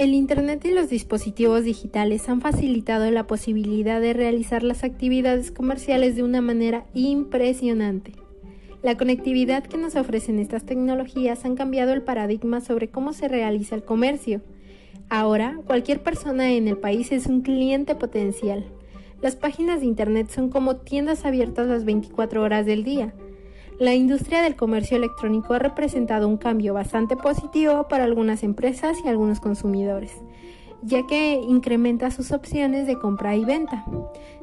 El Internet y los dispositivos digitales han facilitado la posibilidad de realizar las actividades comerciales de una manera impresionante. La conectividad que nos ofrecen estas tecnologías han cambiado el paradigma sobre cómo se realiza el comercio. Ahora, cualquier persona en el país es un cliente potencial. Las páginas de Internet son como tiendas abiertas las 24 horas del día. La industria del comercio electrónico ha representado un cambio bastante positivo para algunas empresas y algunos consumidores, ya que incrementa sus opciones de compra y venta.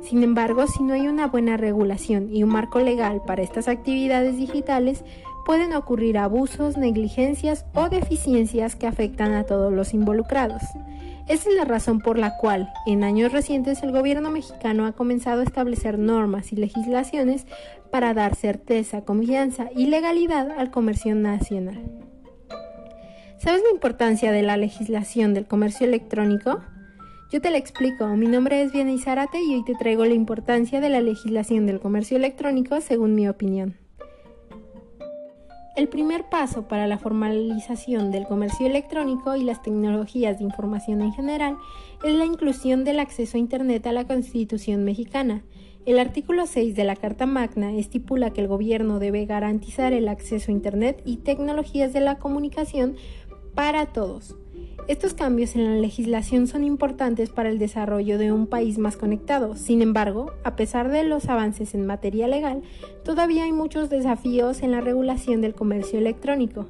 Sin embargo, si no hay una buena regulación y un marco legal para estas actividades digitales, pueden ocurrir abusos, negligencias o deficiencias que afectan a todos los involucrados. Esa es la razón por la cual, en años recientes, el gobierno mexicano ha comenzado a establecer normas y legislaciones para dar certeza, confianza y legalidad al comercio nacional. ¿Sabes la importancia de la legislación del comercio electrónico? Yo te la explico. Mi nombre es Viena Izárate y hoy te traigo la importancia de la legislación del comercio electrónico según mi opinión. El primer paso para la formalización del comercio electrónico y las tecnologías de información en general es la inclusión del acceso a Internet a la Constitución mexicana. El artículo 6 de la Carta Magna estipula que el gobierno debe garantizar el acceso a Internet y tecnologías de la comunicación para todos. Estos cambios en la legislación son importantes para el desarrollo de un país más conectado. Sin embargo, a pesar de los avances en materia legal, todavía hay muchos desafíos en la regulación del comercio electrónico.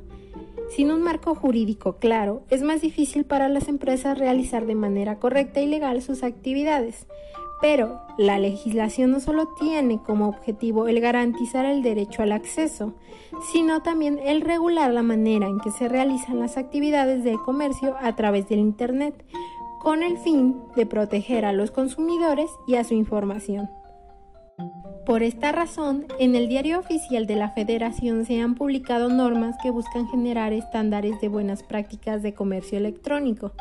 Sin un marco jurídico claro, es más difícil para las empresas realizar de manera correcta y legal sus actividades. Pero la legislación no solo tiene como objetivo el garantizar el derecho al acceso, sino también el regular la manera en que se realizan las actividades de comercio a través del Internet, con el fin de proteger a los consumidores y a su información. Por esta razón, en el diario oficial de la Federación se han publicado normas que buscan generar estándares de buenas prácticas de comercio electrónico,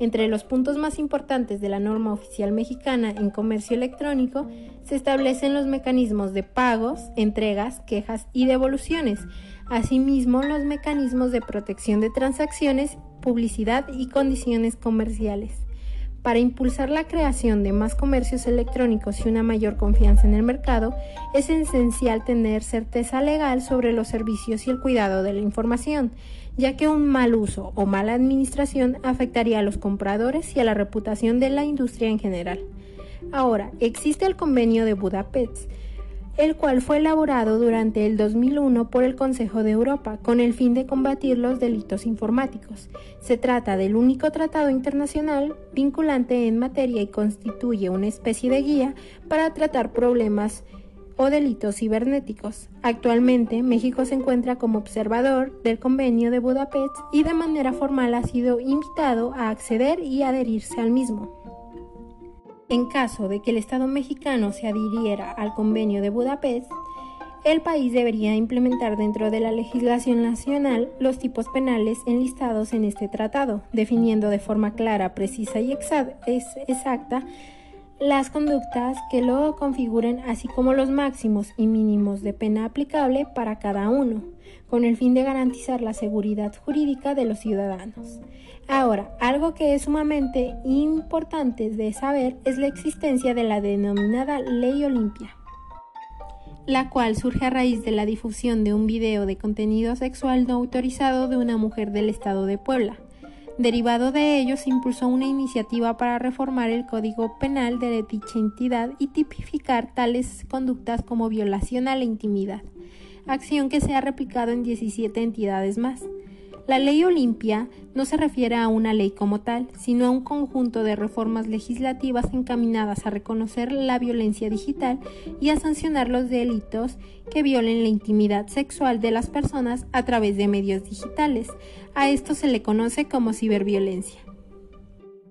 entre los puntos más importantes de la norma oficial mexicana en comercio electrónico se establecen los mecanismos de pagos, entregas, quejas y devoluciones, asimismo los mecanismos de protección de transacciones, publicidad y condiciones comerciales. Para impulsar la creación de más comercios electrónicos y una mayor confianza en el mercado, es esencial tener certeza legal sobre los servicios y el cuidado de la información, ya que un mal uso o mala administración afectaría a los compradores y a la reputación de la industria en general. Ahora, existe el convenio de Budapest, el cual fue elaborado durante el 2001 por el Consejo de Europa con el fin de combatir los delitos informáticos. Se trata del único tratado internacional vinculante en materia y constituye una especie de guía para tratar problemas o delitos cibernéticos. Actualmente, México se encuentra como observador del convenio de Budapest y de manera formal ha sido invitado a acceder y adherirse al mismo. En caso de que el Estado mexicano se adhiriera al convenio de Budapest, el país debería implementar dentro de la legislación nacional los tipos penales enlistados en este tratado, definiendo de forma clara, precisa y exacta las conductas que lo configuren, así como los máximos y mínimos de pena aplicable para cada uno, con el fin de garantizar la seguridad jurídica de los ciudadanos. Ahora, algo que es sumamente importante de saber es la existencia de la denominada Ley Olimpia, la cual surge a raíz de la difusión de un video de contenido sexual no autorizado de una mujer del estado de Puebla Derivado de ello, se impulsó una iniciativa para reformar el Código Penal de dicha entidad y tipificar tales conductas como violación a la intimidad, acción que se ha replicado en 17 entidades más. La ley Olimpia no se refiere a una ley como tal, sino a un conjunto de reformas legislativas encaminadas a reconocer la violencia digital y a sancionar los delitos que violen la intimidad sexual de las personas a través de medios digitales. A esto se le conoce como ciberviolencia.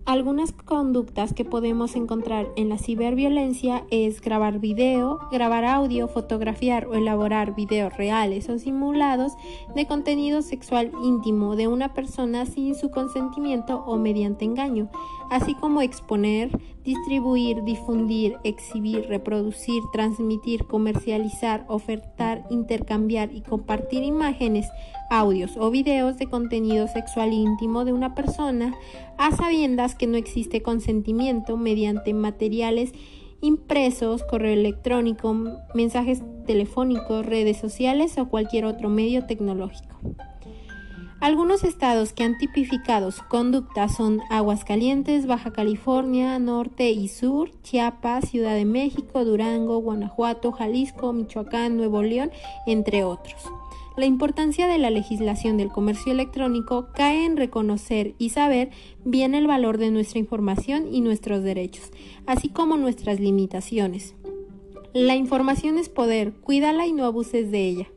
Algunas conductas que podemos encontrar en la ciberviolencia es grabar video, grabar audio, fotografiar o elaborar videos reales o simulados de contenido sexual íntimo de una persona sin su consentimiento o mediante engaño, así como exponer, distribuir, difundir, exhibir, reproducir, transmitir, comercializar, ofertar, intercambiar y compartir imágenes, audios o videos de contenido sexual íntimo de una persona a sabiendas que no existe consentimiento mediante materiales impresos, correo electrónico, mensajes telefónicos, redes sociales o cualquier otro medio tecnológico. Algunos estados que han tipificado su conducta son Aguascalientes, Baja California, Norte y Sur, Chiapas, Ciudad de México, Durango, Guanajuato, Jalisco, Michoacán, Nuevo León, entre otros. La importancia de la legislación del comercio electrónico cae en reconocer y saber bien el valor de nuestra información y nuestros derechos, así como nuestras limitaciones. La información es poder, cuídala y no abuses de ella.